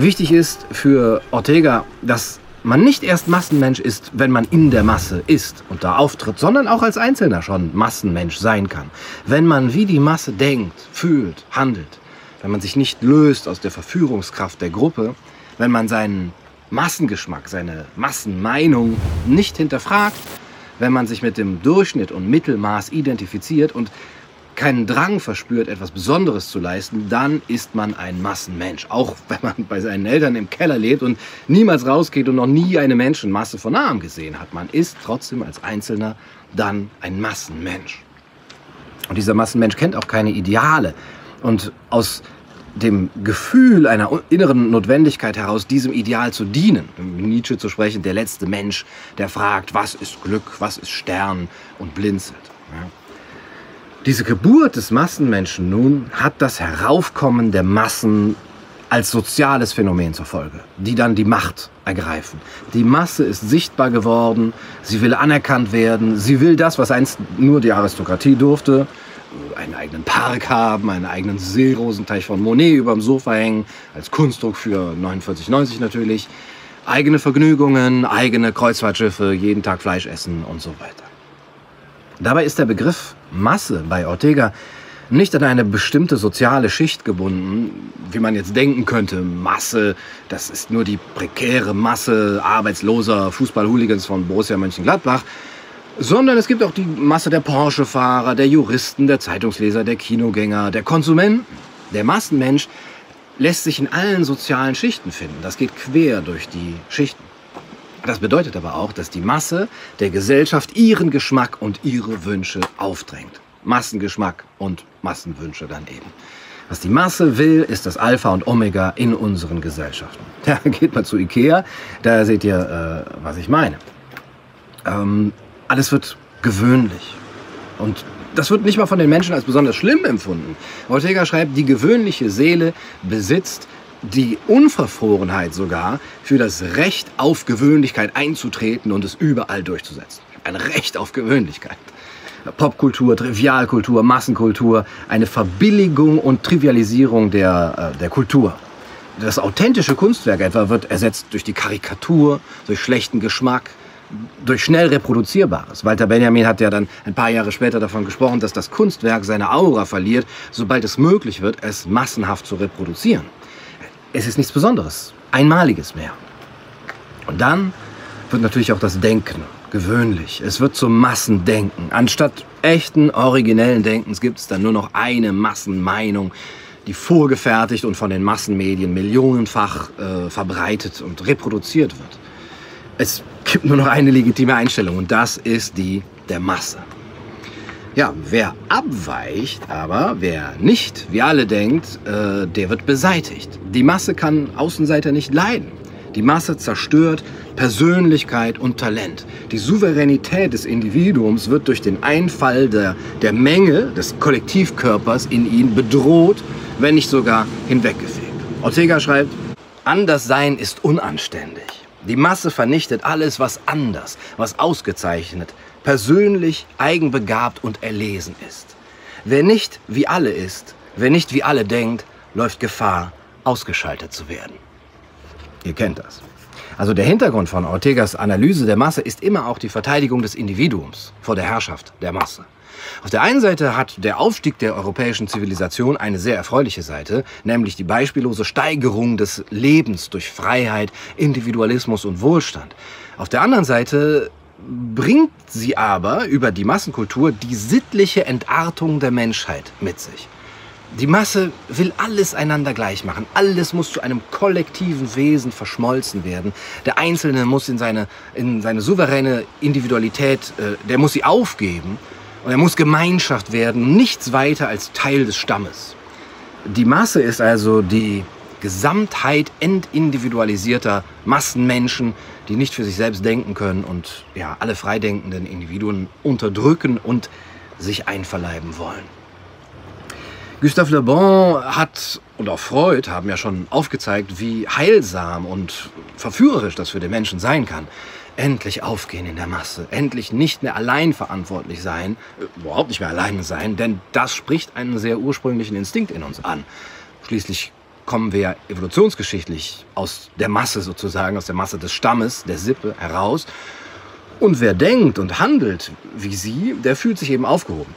Wichtig ist für Ortega, dass man nicht erst Massenmensch ist, wenn man in der Masse ist und da auftritt, sondern auch als Einzelner schon Massenmensch sein kann. Wenn man wie die Masse denkt, fühlt, handelt, wenn man sich nicht löst aus der Verführungskraft der Gruppe, wenn man seinen Massengeschmack, seine Massenmeinung nicht hinterfragt, wenn man sich mit dem Durchschnitt und Mittelmaß identifiziert und keinen Drang verspürt, etwas Besonderes zu leisten, dann ist man ein Massenmensch. Auch wenn man bei seinen Eltern im Keller lebt und niemals rausgeht und noch nie eine Menschenmasse von nahem gesehen hat. Man ist trotzdem als Einzelner dann ein Massenmensch. Und dieser Massenmensch kennt auch keine Ideale. Und aus dem Gefühl einer inneren Notwendigkeit heraus, diesem Ideal zu dienen, Nietzsche zu sprechen, der letzte Mensch, der fragt, was ist Glück, was ist Stern und blinzelt. Ja. Diese Geburt des Massenmenschen nun hat das Heraufkommen der Massen als soziales Phänomen zur Folge, die dann die Macht ergreifen. Die Masse ist sichtbar geworden, sie will anerkannt werden, sie will das, was einst nur die Aristokratie durfte, einen eigenen Park haben, einen eigenen Seerosenteich von Monet überm Sofa hängen, als Kunstdruck für 49,90 natürlich, eigene Vergnügungen, eigene Kreuzfahrtschiffe, jeden Tag Fleisch essen und so weiter. Dabei ist der Begriff Masse bei Ortega nicht an eine bestimmte soziale Schicht gebunden, wie man jetzt denken könnte. Masse, das ist nur die prekäre Masse arbeitsloser Fußballhooligans von Borussia Mönchengladbach, sondern es gibt auch die Masse der Porsche-Fahrer, der Juristen, der Zeitungsleser, der Kinogänger, der Konsumenten. Der Massenmensch lässt sich in allen sozialen Schichten finden. Das geht quer durch die Schichten. Das bedeutet aber auch, dass die Masse der Gesellschaft ihren Geschmack und ihre Wünsche aufdrängt. Massengeschmack und Massenwünsche dann eben. Was die Masse will, ist das Alpha und Omega in unseren Gesellschaften. Da geht mal zu Ikea, da seht ihr, äh, was ich meine. Ähm, alles wird gewöhnlich. Und das wird nicht mal von den Menschen als besonders schlimm empfunden. Ortega schreibt, die gewöhnliche Seele besitzt die Unverfrorenheit sogar für das Recht auf Gewöhnlichkeit einzutreten und es überall durchzusetzen. Ein Recht auf Gewöhnlichkeit. Popkultur, Trivialkultur, Massenkultur, eine Verbilligung und Trivialisierung der, äh, der Kultur. Das authentische Kunstwerk etwa wird ersetzt durch die Karikatur, durch schlechten Geschmack, durch schnell reproduzierbares. Walter Benjamin hat ja dann ein paar Jahre später davon gesprochen, dass das Kunstwerk seine Aura verliert, sobald es möglich wird, es massenhaft zu reproduzieren es ist nichts Besonderes, Einmaliges mehr. Und dann wird natürlich auch das Denken gewöhnlich. Es wird zum Massendenken. Anstatt echten, originellen Denkens gibt es dann nur noch eine Massenmeinung, die vorgefertigt und von den Massenmedien millionenfach äh, verbreitet und reproduziert wird. Es gibt nur noch eine legitime Einstellung und das ist die der Masse. Ja, wer abweicht, aber wer nicht, wie alle denkt, äh, der wird beseitigt. Die Masse kann Außenseiter nicht leiden. Die Masse zerstört Persönlichkeit und Talent. Die Souveränität des Individuums wird durch den Einfall der, der Menge des Kollektivkörpers in ihn bedroht, wenn nicht sogar hinweggefegt. Ortega schreibt, Anderssein ist unanständig. Die Masse vernichtet alles, was anders, was ausgezeichnet, persönlich, eigenbegabt und erlesen ist. Wer nicht wie alle ist, wer nicht wie alle denkt, läuft Gefahr, ausgeschaltet zu werden. Ihr kennt das. Also der Hintergrund von Ortegas Analyse der Masse ist immer auch die Verteidigung des Individuums vor der Herrschaft der Masse. Auf der einen Seite hat der Aufstieg der europäischen Zivilisation eine sehr erfreuliche Seite, nämlich die beispiellose Steigerung des Lebens durch Freiheit, Individualismus und Wohlstand. Auf der anderen Seite bringt sie aber über die Massenkultur die sittliche Entartung der Menschheit mit sich. Die Masse will alles einander gleich machen. Alles muss zu einem kollektiven Wesen verschmolzen werden. Der Einzelne muss in seine, in seine souveräne Individualität, äh, der muss sie aufgeben und er muss Gemeinschaft werden, nichts weiter als Teil des Stammes. Die Masse ist also die Gesamtheit entindividualisierter Massenmenschen, die nicht für sich selbst denken können und ja, alle freidenkenden Individuen unterdrücken und sich einverleiben wollen. Gustave Le Bon hat und auch Freud haben ja schon aufgezeigt, wie heilsam und verführerisch das für den Menschen sein kann. Endlich aufgehen in der Masse, endlich nicht mehr allein verantwortlich sein, äh, überhaupt nicht mehr alleine sein, denn das spricht einen sehr ursprünglichen Instinkt in uns an. Schließlich kommen wir evolutionsgeschichtlich aus der Masse sozusagen, aus der Masse des Stammes, der Sippe heraus. Und wer denkt und handelt wie sie, der fühlt sich eben aufgehoben.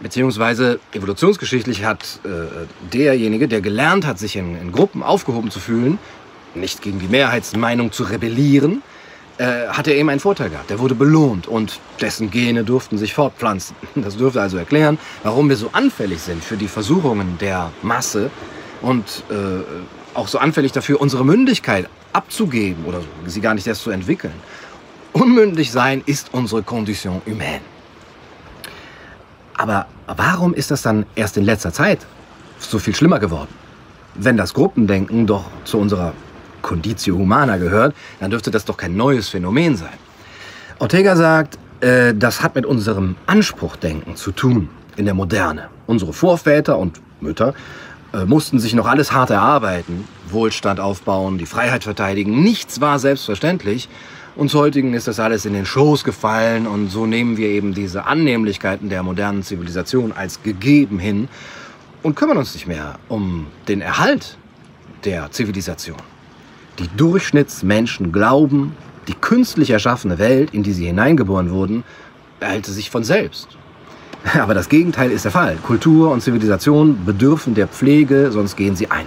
Beziehungsweise evolutionsgeschichtlich hat äh, derjenige, der gelernt hat, sich in, in Gruppen aufgehoben zu fühlen, nicht gegen die Mehrheitsmeinung zu rebellieren, äh, hat er eben einen Vorteil gehabt. Der wurde belohnt und dessen Gene durften sich fortpflanzen. Das dürfte also erklären, warum wir so anfällig sind für die Versuchungen der Masse und äh, auch so anfällig dafür, unsere Mündigkeit abzugeben oder sie gar nicht erst zu entwickeln. Unmündig sein ist unsere Condition humaine. Aber warum ist das dann erst in letzter Zeit so viel schlimmer geworden? Wenn das Gruppendenken doch zu unserer Conditio Humana gehört, dann dürfte das doch kein neues Phänomen sein. Ortega sagt, äh, das hat mit unserem Anspruchdenken zu tun in der Moderne. Unsere Vorväter und Mütter äh, mussten sich noch alles hart erarbeiten, Wohlstand aufbauen, die Freiheit verteidigen. Nichts war selbstverständlich. Uns heutigen ist das alles in den Schoß gefallen und so nehmen wir eben diese Annehmlichkeiten der modernen Zivilisation als gegeben hin und kümmern uns nicht mehr um den Erhalt der Zivilisation. Die Durchschnittsmenschen glauben, die künstlich erschaffene Welt, in die sie hineingeboren wurden, erhalte sich von selbst. Aber das Gegenteil ist der Fall. Kultur und Zivilisation bedürfen der Pflege, sonst gehen sie ein.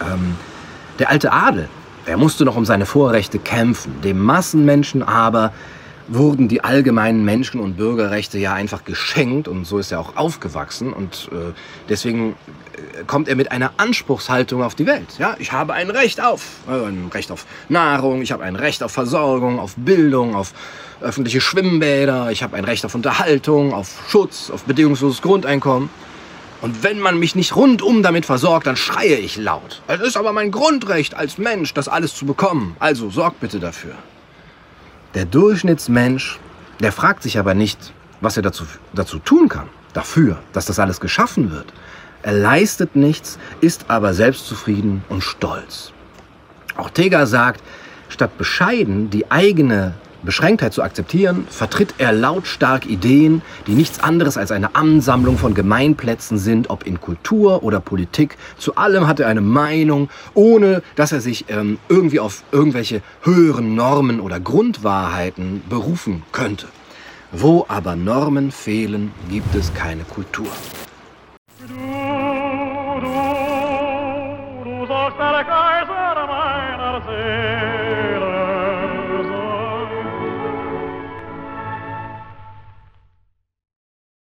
Ähm, der alte Adel er musste noch um seine Vorrechte kämpfen. Dem Massenmenschen aber wurden die allgemeinen Menschen- und Bürgerrechte ja einfach geschenkt und so ist er auch aufgewachsen und äh, deswegen äh, kommt er mit einer Anspruchshaltung auf die Welt. Ja, ich habe ein Recht auf, äh, ein Recht auf Nahrung, ich habe ein Recht auf Versorgung, auf Bildung, auf öffentliche Schwimmbäder, ich habe ein Recht auf Unterhaltung, auf Schutz, auf bedingungsloses Grundeinkommen. Und wenn man mich nicht rundum damit versorgt, dann schreie ich laut. Es ist aber mein Grundrecht als Mensch, das alles zu bekommen. Also sorgt bitte dafür. Der Durchschnittsmensch, der fragt sich aber nicht, was er dazu, dazu tun kann, dafür, dass das alles geschaffen wird. Er leistet nichts, ist aber selbstzufrieden und stolz. Ortega sagt, statt bescheiden die eigene Beschränktheit zu akzeptieren, vertritt er lautstark Ideen, die nichts anderes als eine Ansammlung von Gemeinplätzen sind, ob in Kultur oder Politik. Zu allem hat er eine Meinung, ohne dass er sich ähm, irgendwie auf irgendwelche höheren Normen oder Grundwahrheiten berufen könnte. Wo aber Normen fehlen, gibt es keine Kultur.